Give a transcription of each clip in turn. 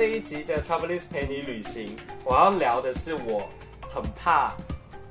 这一集的 Travelist 陪你旅行，我要聊的是我很怕，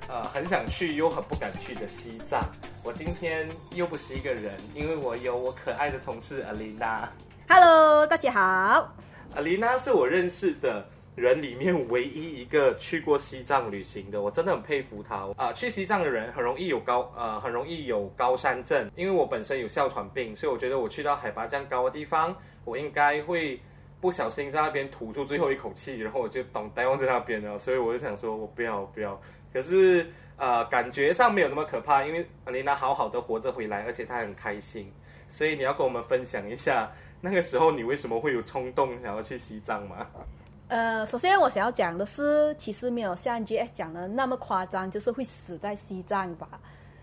呃，很想去又很不敢去的西藏。我今天又不是一个人，因为我有我可爱的同事 Alina。Hello，大家好。Alina 是我认识的人里面唯一一个去过西藏旅行的，我真的很佩服她。啊、呃，去西藏的人很容易有高，呃，很容易有高山症。因为我本身有哮喘病，所以我觉得我去到海拔这样高的地方，我应该会不小心在那边吐出最后一口气，然后我就懂呆望在那边了。所以我就想说，我不要，不要。可是，呃，感觉上没有那么可怕，因为 Alina 好好的活着回来，而且她很开心。所以你要跟我们分享一下，那个时候你为什么会有冲动想要去西藏吗？呃，首先我想要讲的是，其实没有像 GS 讲的那么夸张，就是会死在西藏吧。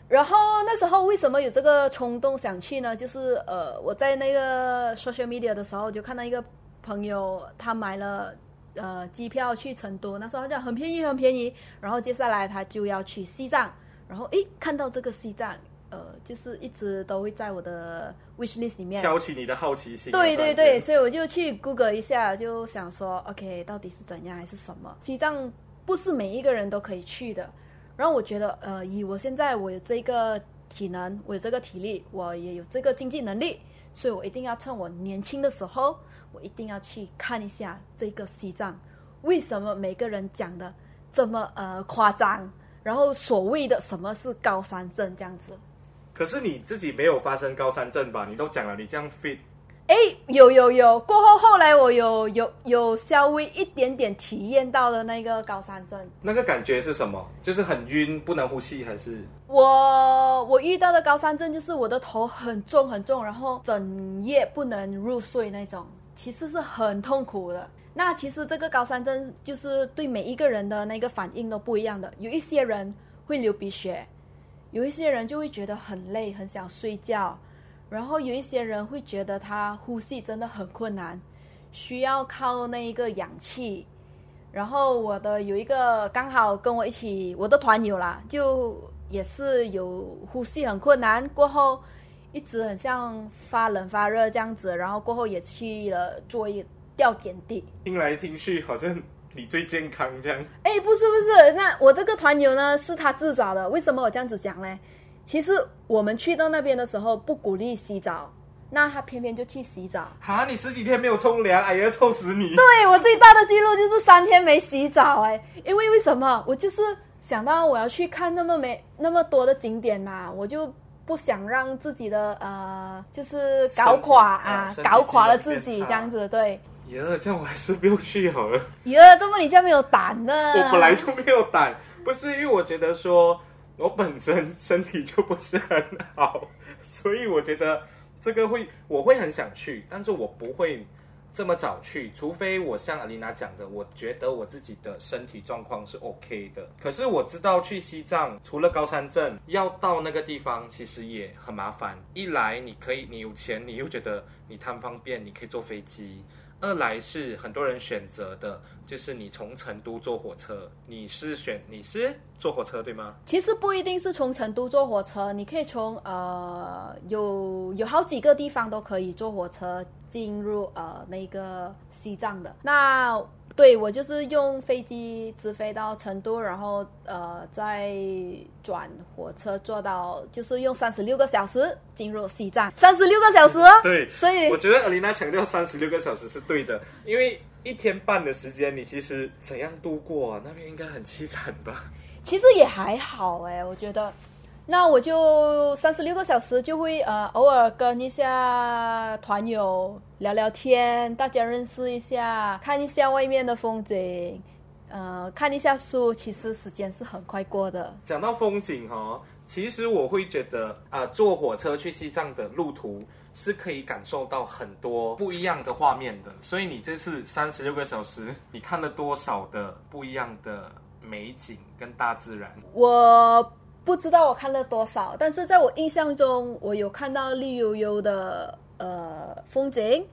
然后那时候为什么有这个冲动想去呢？就是呃，我在那个 social media 的时候就看到一个朋友，他买了呃机票去成都，那时候好像很便宜很便宜。然后接下来他就要去西藏，然后诶，看到这个西藏。呃，就是一直都会在我的 wish list 里面挑起你的好奇心。对对对，所以我就去 Google 一下，就想说，OK，到底是怎样还是什么？西藏不是每一个人都可以去的。然后我觉得，呃，以我现在我有这个体能，我有这个体力，我也有这个经济能力，所以我一定要趁我年轻的时候，我一定要去看一下这个西藏。为什么每个人讲的这么呃夸张？然后所谓的什么是高山症这样子？可是你自己没有发生高山症吧？你都讲了，你这样 fit。哎，有有有，过后后来我有有有稍微一点点体验到了那个高山症。那个感觉是什么？就是很晕，不能呼吸，还是？我我遇到的高山症就是我的头很重很重，然后整夜不能入睡那种，其实是很痛苦的。那其实这个高山症就是对每一个人的那个反应都不一样的，有一些人会流鼻血。有一些人就会觉得很累，很想睡觉，然后有一些人会觉得他呼吸真的很困难，需要靠那一个氧气。然后我的有一个刚好跟我一起，我的团友啦，就也是有呼吸很困难，过后一直很像发冷发热这样子，然后过后也去了做一吊点滴。听来听去好像。你最健康这样？哎，不是不是，那我这个团友呢，是他自找的。为什么我这样子讲呢？其实我们去到那边的时候不鼓励洗澡，那他偏偏就去洗澡。哈，你十几天没有冲凉，哎呀，臭死你！对，我最大的记录就是三天没洗澡，哎，因为为什么？我就是想到我要去看那么美那么多的景点嘛，我就不想让自己的呃，就是搞垮啊，啊搞垮了自己这样子，对。耶，这样我还是不用去好了。耶，这么你这样没有胆呢？我本来就没有胆，不是因为我觉得说我本身身体就不是很好，所以我觉得这个会我会很想去，但是我不会这么早去，除非我像 Alina 讲的，我觉得我自己的身体状况是 OK 的。可是我知道去西藏除了高山镇，要到那个地方其实也很麻烦。一来你可以，你有钱，你又觉得你贪方便，你可以坐飞机。二来是很多人选择的，就是你从成都坐火车，你是选你是坐火车对吗？其实不一定是从成都坐火车，你可以从呃有有好几个地方都可以坐火车进入呃那个西藏的那。对，我就是用飞机直飞到成都，然后呃再转火车坐到，就是用三十六个小时进入西藏，三十六个小时哦。对，所以我觉得 Alina 强调三十六个小时是对的，因为一天半的时间你其实怎样度过啊？那边应该很凄惨吧？其实也还好哎，我觉得。那我就三十六个小时就会呃偶尔跟一下团友聊聊天，大家认识一下，看一下外面的风景，呃看一下书，其实时间是很快过的。讲到风景哈、哦，其实我会觉得啊、呃，坐火车去西藏的路途是可以感受到很多不一样的画面的。所以你这次三十六个小时，你看了多少的不一样的美景跟大自然？我。不知道我看了多少，但是在我印象中，我有看到绿油油的呃风景，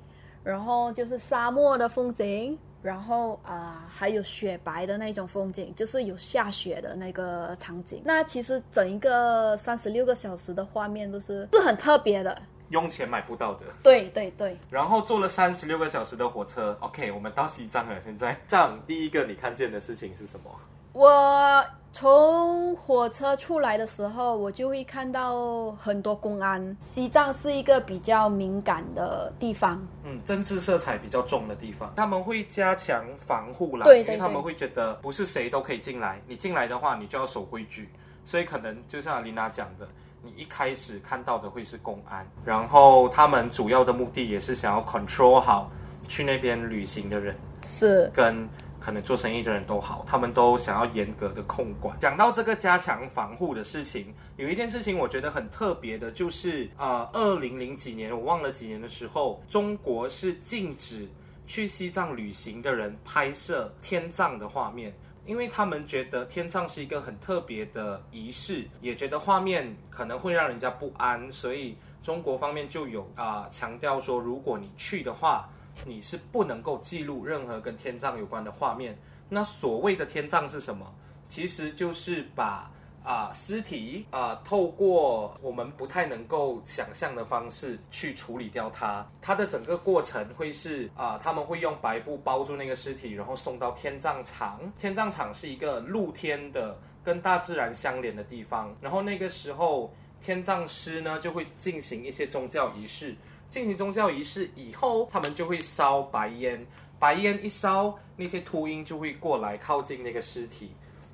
然后就是沙漠的风景，然后啊、呃、还有雪白的那种风景，就是有下雪的那个场景。那其实整一个三十六个小时的画面都是是很特别的。用钱买不到的。对对对。然后坐了三十六个小时的火车，OK，我们到西藏了。现在，藏第一个你看见的事情是什么？我从火车出来的时候，我就会看到很多公安。西藏是一个比较敏感的地方，嗯，政治色彩比较重的地方，他们会加强防护啦，对对对，因为他们会觉得不是谁都可以进来，你进来的话，你就要守规矩，所以可能就像琳娜讲的，你一开始看到的会是公安，然后他们主要的目的也是想要 control 好去那边旅行的人，是跟。可能做生意的人都好，他们都想要严格的控管。讲到这个加强防护的事情，有一件事情我觉得很特别的，就是呃，二零零几年，我忘了几年的时候，中国是禁止去西藏旅行的人拍摄天葬的画面，因为他们觉得天葬是一个很特别的仪式，也觉得画面可能会让人家不安，所以中国方面就有啊、强调说，如果你去的话。你是不能够记录任何跟天葬有关的画面。那所谓的天葬是什么？其实就是把啊、尸体啊、透过我们不太能够想象的方式去处理掉它。它的整个过程会是啊、他们会用白布包住那个尸体，然后送到天葬场。天葬场是一个露天的、跟大自然相连的地方。然后那个时候，天葬师呢就会进行一些宗教仪式。进行宗教仪式以后，他们就会烧白烟，白烟一烧，那些秃鹰就会过来靠近那个尸体，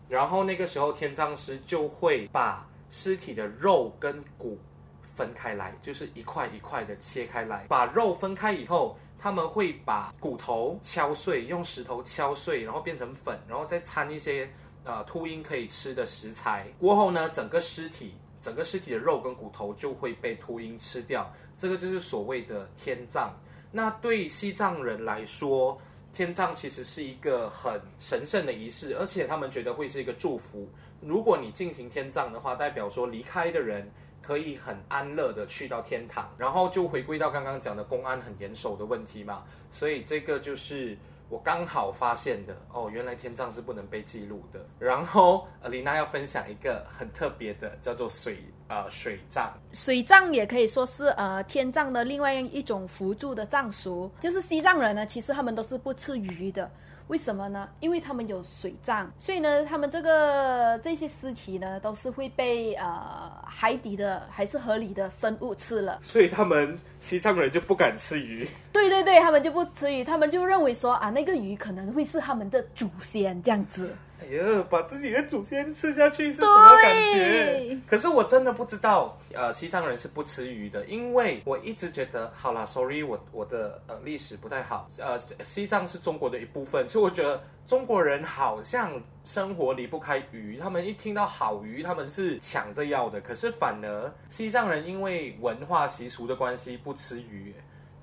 然后那个时候天葬师就会把尸体的肉跟骨分开来，就是一块一块的切开来。把肉分开以后，他们会把骨头敲碎，用石头敲碎，然后变成粉，然后再掺一些呃秃鹰可以吃的食材。过后呢，整个尸体。整个尸体的肉跟骨头就会被秃鹰吃掉，这个就是所谓的天葬。那对西藏人来说，天葬其实是一个很神圣的仪式，而且他们觉得会是一个祝福。如果你进行天葬的话，代表说离开的人可以很安乐的去到天堂，然后就回归到刚刚讲的公安很严守的问题嘛。所以这个就是。我刚好发现的哦，原来天葬是不能被记录的。然后，李，娜要分享一个很特别的，叫做水呃水葬。水葬也可以说是呃天葬的另外一种辅助的葬俗。就是西藏人呢，其实他们都是不吃鱼的。为什么呢？因为他们有水葬，所以呢，他们这个这些尸体呢，都是会被呃海底的还是河里的生物吃了。所以他们西藏人就不敢吃鱼。对对对，他们就不吃鱼，他们就认为说啊，那个鱼可能会是他们的祖先这样子。哎呀，把自己的祖先吃下去是什么感觉？可是我真的不知道，呃，西藏人是不吃鱼的，因为我一直觉得，好啦，sorry，我我的呃历史不太好，呃，西藏是中国的一部分，所以我觉得中国人好像生活离不开鱼，他们一听到好鱼，他们是抢着要的。可是反而西藏人因为文化习俗的关系不吃鱼，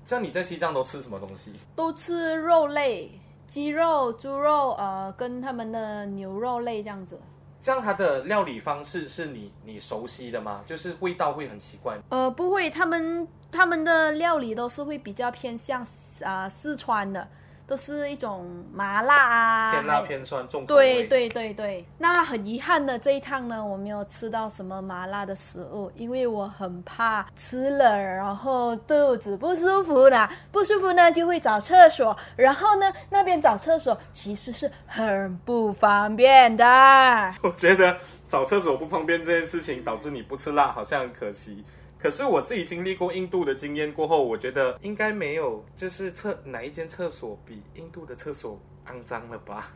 像你在西藏都吃什么东西？都吃肉类。鸡肉、猪肉，呃，跟他们的牛肉类这样子。这样它的料理方式是你你熟悉的吗？就是味道会很奇怪？呃，不会，他们他们的料理都是会比较偏向啊、呃、四川的。都是一种麻辣啊，偏辣偏酸重口味。对对对对，那很遗憾的这一趟呢，我没有吃到什么麻辣的食物，因为我很怕吃了然后肚子不舒服啦，不舒服呢就会找厕所，然后呢那边找厕所其实是很不方便的。我觉得找厕所不方便这件事情导致你不吃辣，好像很可惜。可是我自己经历过印度的经验过后，我觉得应该没有，就是厕哪一间厕所比印度的厕所肮脏了吧？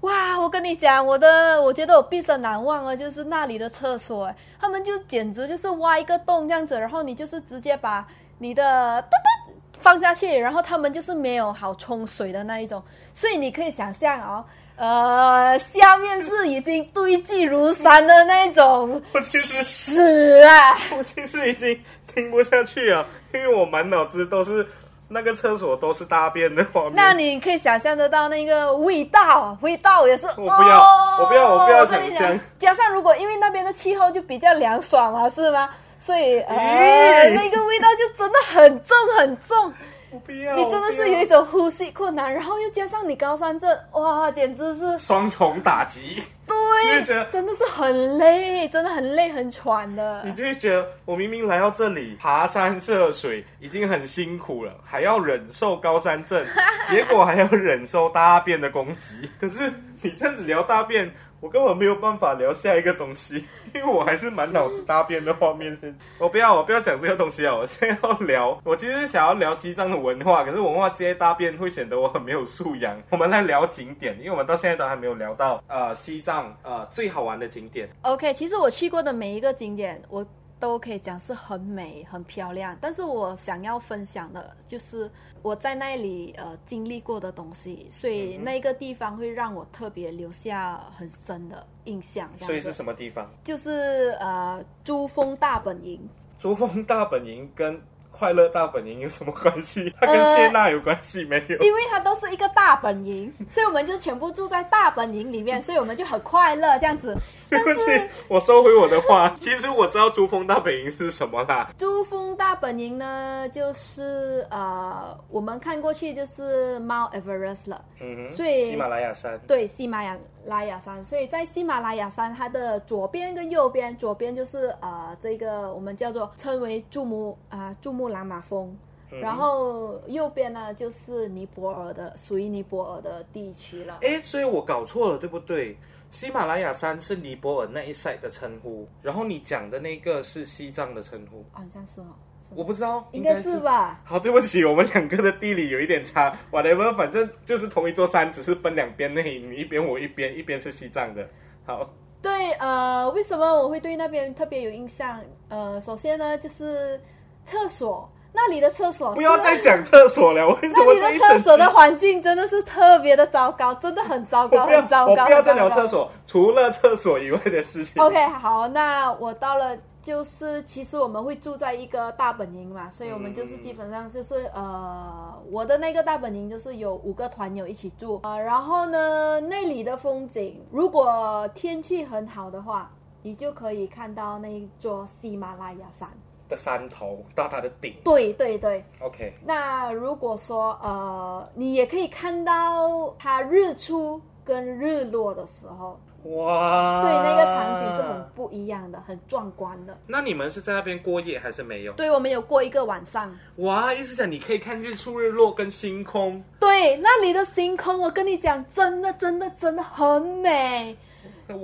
哇，我跟你讲，我的我觉得我毕生难忘啊，就是那里的厕所，他们就简直就是挖一个洞这样子，然后你就是直接把你的墩墩放下去，然后他们就是没有好冲水的那一种，所以你可以想象哦。呃，下面是已经堆积如山的那种 屎啊！我其实已经听不下去了，因为我满脑子都是那个厕所都是大便的画面。那你可以想象得到那个味道，味道也是。我不要，哦、我不要，我不要想象。加上如果因为那边的气候就比较凉爽嘛，是吗？所以呃，那个味道就真的很重很重。我不要，你真的是有一种呼吸困难，然后又加上你高山症，哇，简直是双重打击。对，真的是很累，真的很累很喘的。你就会觉得，我明明来到这里爬山涉水已经很辛苦了，还要忍受高山症，结果还要忍受大便的攻击。可是你这样子聊大便。我根本没有办法聊下一个东西，因为我还是满脑子大便的画面。先，我不要，我不要讲这个东西啊！我现在要 聊，我其实想要聊西藏的文化，可是文化接大便会显得我很没有素养。我们来聊景点，因为我们到现在都还没有聊到呃西藏呃最好玩的景点。OK，其实我去过的每一个景点，我。都可以讲是很美、很漂亮，但是我想要分享的就是我在那里呃经历过的东西，所以那个地方会让我特别留下很深的印象。所以是什么地方？就是呃珠峰大本营。珠峰大本营跟。快乐大本营有什么关系？它跟谢娜有关系没有？因为它都是一个大本营，所以我们就全部住在大本营里面，所以我们就很快乐这样子。但是，我收回我的话。其实我知道珠峰大本营是什么啦。珠峰大本营呢，就是呃，我们看过去就是 Mount Everest 了。嗯哼。所以喜马拉雅山。对，喜马拉雅山。所以在喜马拉雅山，它的左边跟右边，左边就是呃，这个我们叫做称为珠穆啊，珠穆。朗玛峰，然后右边呢就是尼泊尔的，属于尼泊尔的地区了。哎，所以我搞错了，对不对？喜马拉雅山是尼泊尔那一 side 的称呼，然后你讲的那个是西藏的称呼，好像是哦。我不知道，应该是吧？好，对不起，我们两个的地理有一点差。whatever，反正就是同一座山，只是分两边，那你一边我一边，一边是西藏的。好，对，呃，为什么我会对那边特别有印象？呃，首先呢，就是。厕所那里的厕所，不要再讲厕所了。为什么这 那里的厕所的环境真的是特别的糟糕，真的很糟糕，很糟糕。我不要再聊厕所，除了厕所以外的事情。OK，好，那我到了，就是其实我们会住在一个大本营嘛，所以我们就是基本上就是、嗯、呃，我的那个大本营就是有五个团友一起住呃，然后呢，那里的风景，如果天气很好的话，你就可以看到那一座喜马拉雅山。的山头到它的顶，对对对，OK。那如果说呃，你也可以看到它日出跟日落的时候，哇！所以那个场景是很不一样的，很壮观的。那你们是在那边过夜还是没有？对，我们有过一个晚上。哇！意思讲你可以看日出日落跟星空。对，那里的星空，我跟你讲，真的真的真的很美。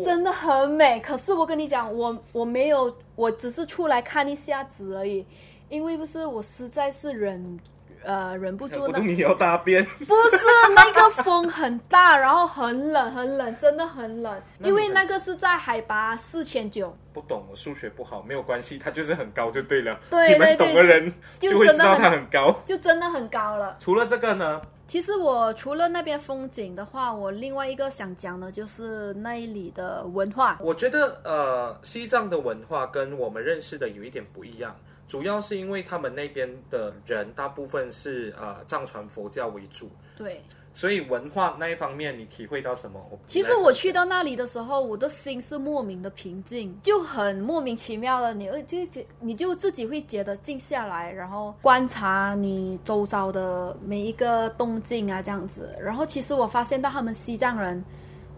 真的很美，可是我跟你讲，我我没有，我只是出来看一下子而已，因为不是我实在是忍，呃，忍不住。那你要大便？不是，那个风很大，然后很冷，很冷，真的很冷，因为那个是在海拔四千九。不懂，我数学不好，没有关系，它就是很高就对了。对对对，你们懂的人就会知道它很高，就真的很高了。除了这个呢？其实我除了那边风景的话，我另外一个想讲的就是那里的文化。我觉得呃，西藏的文化跟我们认识的有一点不一样，主要是因为他们那边的人大部分是呃藏传佛教为主。对。所以文化那一方面，你体会到什么？其实我去到那里的时候，我的心是莫名的平静，就很莫名其妙的，你就你就自己会觉得静下来，然后观察你周遭的每一个动静啊，这样子。然后其实我发现到他们西藏人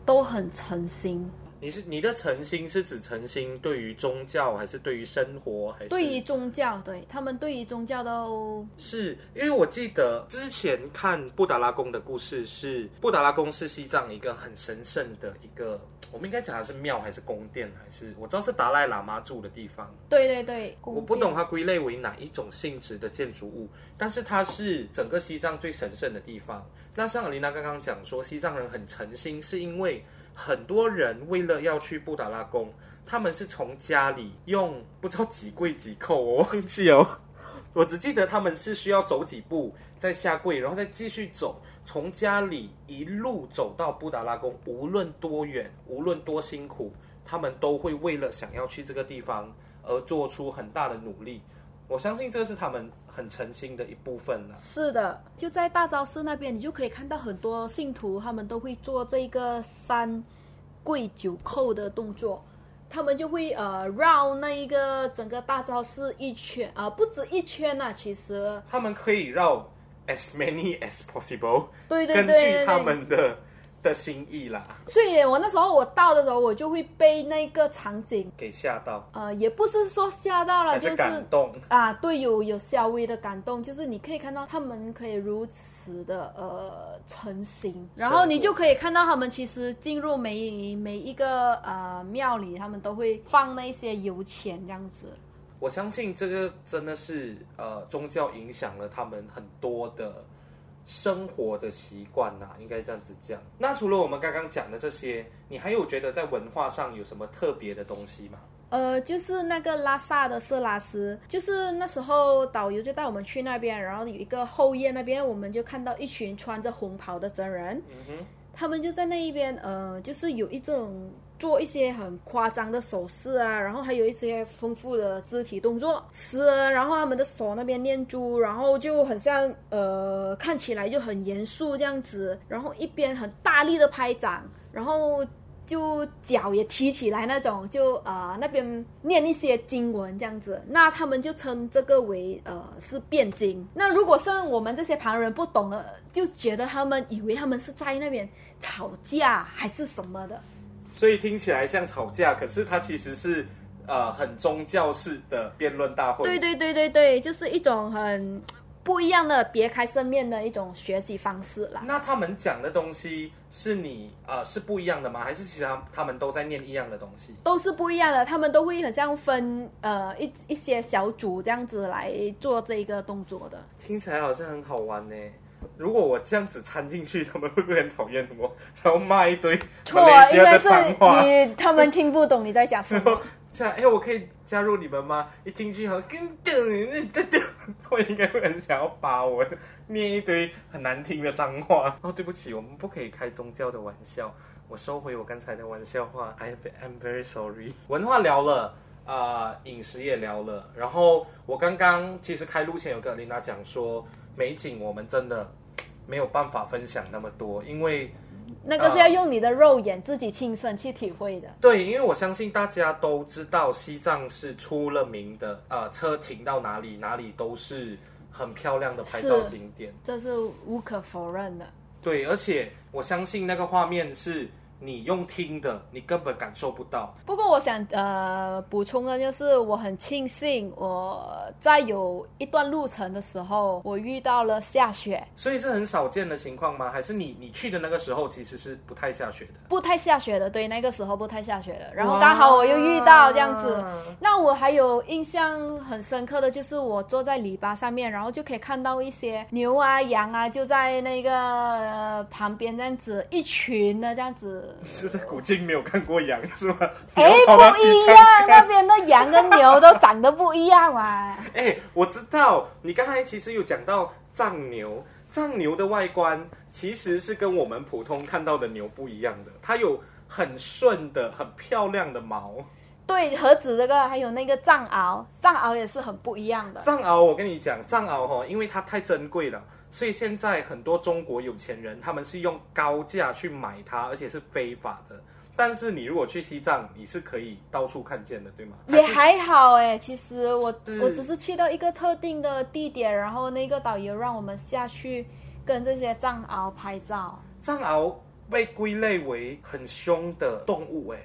都很诚心。你是你的诚心是指诚心对于宗教，还是对于生活，还是对于宗教？对，他们对于宗教都是，因为我记得之前看布达拉宫的故事是，是布达拉宫是西藏一个很神圣的一个，我们应该讲的是庙还是宫殿，还是我知道是达赖喇嘛住的地方。对对对，我不懂它归类为哪一种性质的建筑物，但是它是整个西藏最神圣的地方。那像阿琳娜刚刚讲说，西藏人很诚心，是因为。很多人为了要去布达拉宫，他们是从家里用不知道几跪几叩，我忘记哦，我只记得他们是需要走几步再下跪，然后再继续走，从家里一路走到布达拉宫，无论多远，无论多辛苦，他们都会为了想要去这个地方而做出很大的努力。我相信这是他们很诚心的一部分了。是的，就在大昭寺那边，你就可以看到很多信徒，他们都会做这个三跪九叩的动作。他们就会呃绕那一个整个大昭寺一圈啊、呃，不止一圈呐、啊，其实他们可以绕 as many as possible，对对对，根据他们的。的心意啦，所以我那时候我到的时候，我就会被那个场景给吓到。呃，也不是说吓到了，是感动就是啊，对，有有稍微的感动，就是你可以看到他们可以如此的呃成型，然后你就可以看到他们其实进入每每一个呃庙里，他们都会放那些油钱这样子。我相信这个真的是呃宗教影响了他们很多的。生活的习惯呐，应该这样子讲。那除了我们刚刚讲的这些，你还有觉得在文化上有什么特别的东西吗？呃，就是那个拉萨的色拉斯，就是那时候导游就带我们去那边，然后有一个后院那边，我们就看到一群穿着红袍的僧人，他们就在那一边，呃，就是有一种。做一些很夸张的手势啊，然后还有一些丰富的肢体动作，是，然后他们的手那边念珠，然后就很像呃，看起来就很严肃这样子，然后一边很大力的拍掌，然后就脚也提起来那种，就啊、呃、那边念一些经文这样子，那他们就称这个为呃是辩经。那如果像我们这些旁人不懂的，就觉得他们以为他们是在那边吵架还是什么的。所以听起来像吵架，可是它其实是呃很宗教式的辩论大会。对对对对对，就是一种很不一样的别开生面的一种学习方式啦。那他们讲的东西是你呃是不一样的吗？还是其实他们都在念一样的东西？都是不一样的，他们都会很像分呃一一些小组这样子来做这一个动作的。听起来好像很好玩呢。如果我这样子掺进去，他们会不会很讨厌我？然后骂一堆马来西亚的？你他们听不懂你在讲什么。这样，哎，我可以加入你们吗？一进去好像跟噔那噔噔，我应该会很想要把我念一堆很难听的脏话。哦，对不起，我们不可以开宗教的玩笑，我收回我刚才的玩笑话。I am very sorry。文化聊了，啊、呃，饮食也聊了，然后我刚刚其实开录前有跟 Alina 讲说。美景我们真的没有办法分享那么多，因为那个是要用你的肉眼自己亲身去体会的。对，因为我相信大家都知道西藏是出了名的，呃，车停到哪里哪里都是很漂亮的拍照景点，这是无可否认的。对，而且我相信那个画面是。你用听的，你根本感受不到。不过我想呃补充的就是，我很庆幸我在有一段路程的时候，我遇到了下雪。所以是很少见的情况吗？还是你你去的那个时候其实是不太下雪的？不太下雪的，对，那个时候不太下雪的。然后刚好我又遇到这样子。那我还有印象很深刻的就是，我坐在篱笆上面，然后就可以看到一些牛啊、羊啊，就在那个、呃、旁边这样子，一群的这样子。是在古晋没有看过羊 是吗？哎、欸，不一样，那边的羊跟牛都长得不一样啊。哎、欸，我知道，你刚才其实有讲到藏牛，藏牛的外观其实是跟我们普通看到的牛不一样的，它有很顺的、很漂亮的毛。对，何止这个，还有那个藏獒，藏獒也是很不一样的。藏獒，我跟你讲，藏獒哈，因为它太珍贵了。所以现在很多中国有钱人，他们是用高价去买它，而且是非法的。但是你如果去西藏，你是可以到处看见的，对吗？也还好哎，其实我我只是去到一个特定的地点，然后那个导游让我们下去跟这些藏獒拍照。藏獒被归类为很凶的动物哎。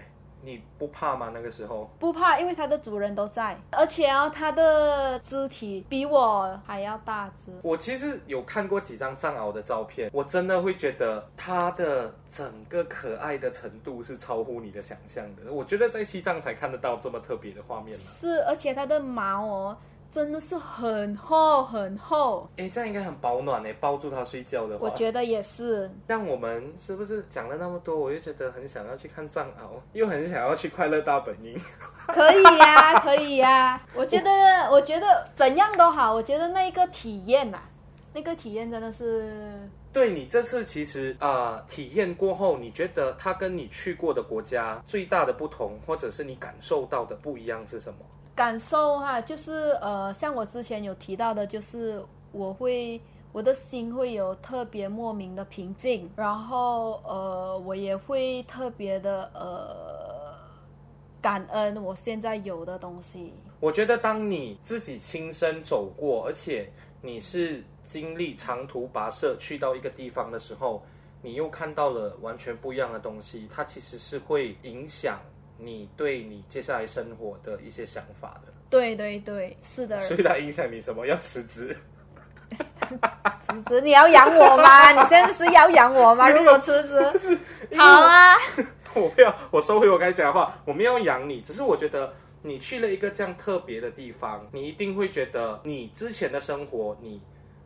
你不怕吗？那个时候不怕，因为它的主人都在，而且哦，它的肢体比我还要大只。我其实有看过几张藏獒的照片，我真的会觉得它的整个可爱的程度是超乎你的想象的。我觉得在西藏才看得到这么特别的画面呢。是，而且它的毛哦。真的是很厚很厚，哎，这样应该很保暖哎，抱住它睡觉的话。我觉得也是。像我们是不是讲了那么多，我又觉得很想要去看藏獒，又很想要去快乐大本营。可以呀、啊，可以呀、啊。我觉得，我觉得怎样都好。我觉得那一个体验呐、啊，那个体验真的是。对你这次其实啊、呃，体验过后，你觉得它跟你去过的国家最大的不同，或者是你感受到的不一样是什么？感受哈，就是呃，像我之前有提到的，就是我会我的心会有特别莫名的平静，然后呃，我也会特别的呃感恩我现在有的东西。我觉得当你自己亲身走过，而且你是经历长途跋涉去到一个地方的时候，你又看到了完全不一样的东西，它其实是会影响你对你接下来生活的一些想法的。对对对，是的。所以它影响你什么？要辞职？辞职？你要养我吗？你现在是要养我吗？如果辞职，好啊。我不要，我收回我刚才讲的话。我没有养你，只是我觉得你去了一个这样特别的地方，你一定会觉得你之前的生活，你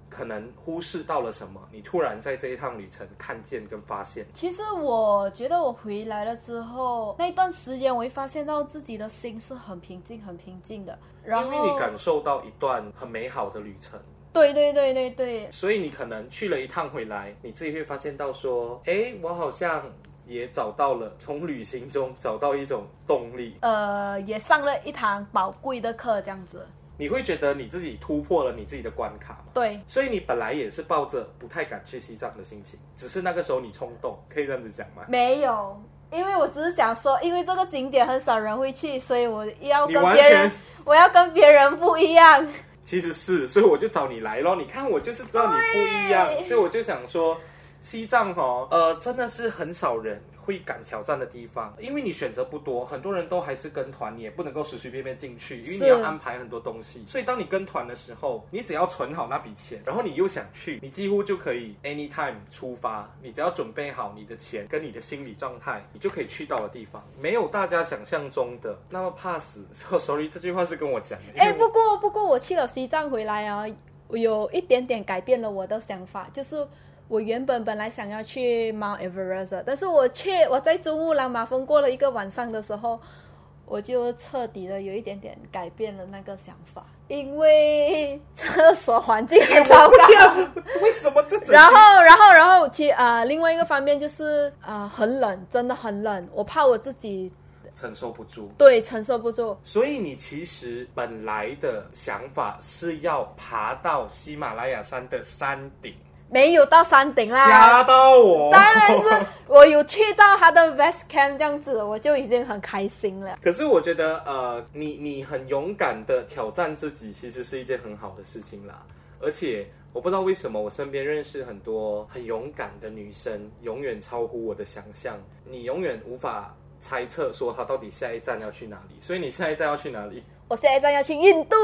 可能忽视到了什么。你突然在这一趟旅程看见跟发现。其实我觉得我回来了之后，那一段时间我会发现到自己的心是很平静、很平静的。然后因为你感受到一段很美好的旅程。对对对对对。所以你可能去了一趟回来，你自己会发现到说，哎，我好像。也找到了从旅行中找到一种动力，呃，也上了一堂宝贵的课，这样子。你会觉得你自己突破了你自己的关卡吗？对，所以你本来也是抱着不太敢去西藏的心情，只是那个时候你冲动，可以这样子讲吗？没有，因为我只是想说，因为这个景点很少人会去，所以我要跟别人，我要跟别人不一样。其实是，所以我就找你来咯。你看我就是知道你不一样，所以我就想说。西藏哦，呃，真的是很少人会敢挑战的地方，因为你选择不多，很多人都还是跟团，你也不能够随随便便进去，因为你要安排很多东西。所以当你跟团的时候，你只要存好那笔钱，然后你又想去，你几乎就可以 anytime 出发。你只要准备好你的钱跟你的心理状态，你就可以去到的地方，没有大家想象中的那么怕死。Oh, sorry，这句话是跟我讲的。哎，不过不过我去了西藏回来啊，我有一点点改变了我的想法，就是。我原本本来想要去 Mount Everest，但是我却我在珠穆朗玛峰过了一个晚上的时候，我就彻底的有一点点改变了那个想法，因为厕所环境很糟糕。为什么这？然后，然后，然后，其啊、呃，另外一个方面就是啊、呃，很冷，真的很冷，我怕我自己承受不住。对，承受不住。所以你其实本来的想法是要爬到喜马拉雅山的山顶。没有到山顶啦，吓到我！当然是我有去到他的 base camp 这样子，我就已经很开心了。可是我觉得，呃，你你很勇敢的挑战自己，其实是一件很好的事情啦。而且我不知道为什么，我身边认识很多很勇敢的女生，永远超乎我的想象。你永远无法猜测说她到底下一站要去哪里，所以你下一站要去哪里？我下一站要去印度。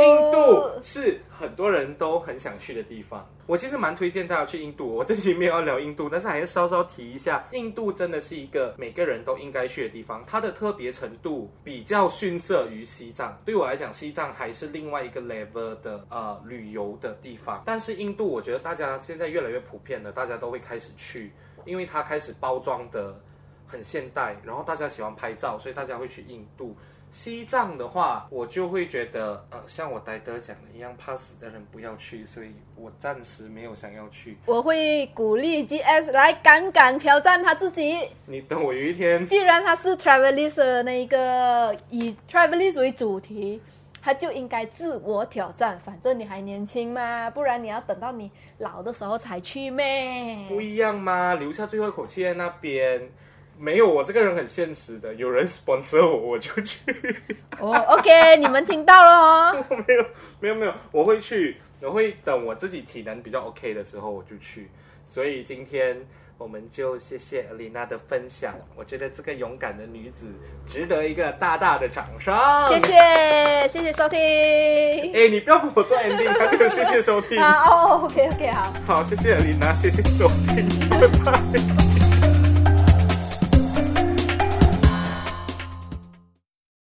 印度是很多人都很想去的地方。我其实蛮推荐大家去印度。我这期没有要聊印度，但是还是稍稍提一下，印度真的是一个每个人都应该去的地方。它的特别程度比较逊色于西藏。对我来讲，西藏还是另外一个 level 的呃旅游的地方。但是印度，我觉得大家现在越来越普遍了，大家都会开始去，因为它开始包装的很现代，然后大家喜欢拍照，所以大家会去印度。西藏的话，我就会觉得，呃，像我呆德讲的一样，怕死的人不要去，所以我暂时没有想要去。我会鼓励 GS 来敢敢挑战他自己。你等我有一天，既然他是 Travelist 那一个以 Travelist 为主题，他就应该自我挑战。反正你还年轻嘛，不然你要等到你老的时候才去咩？不一样吗？留下最后一口气在那边。没有，我这个人很现实的，有人 sponsor 我，我就去。哦、oh,，OK，你们听到了哦。没有，没有，没有，我会去，我会等我自己体能比较 OK 的时候我就去。所以今天我们就谢谢 Alina 的分享，我觉得这个勇敢的女子值得一个大大的掌声。谢谢，谢谢收听。哎，你不要帮我做 ending，还没有 谢谢收听。好，哦，OK，OK，好。好，谢谢 Alina，谢谢收听，拜拜。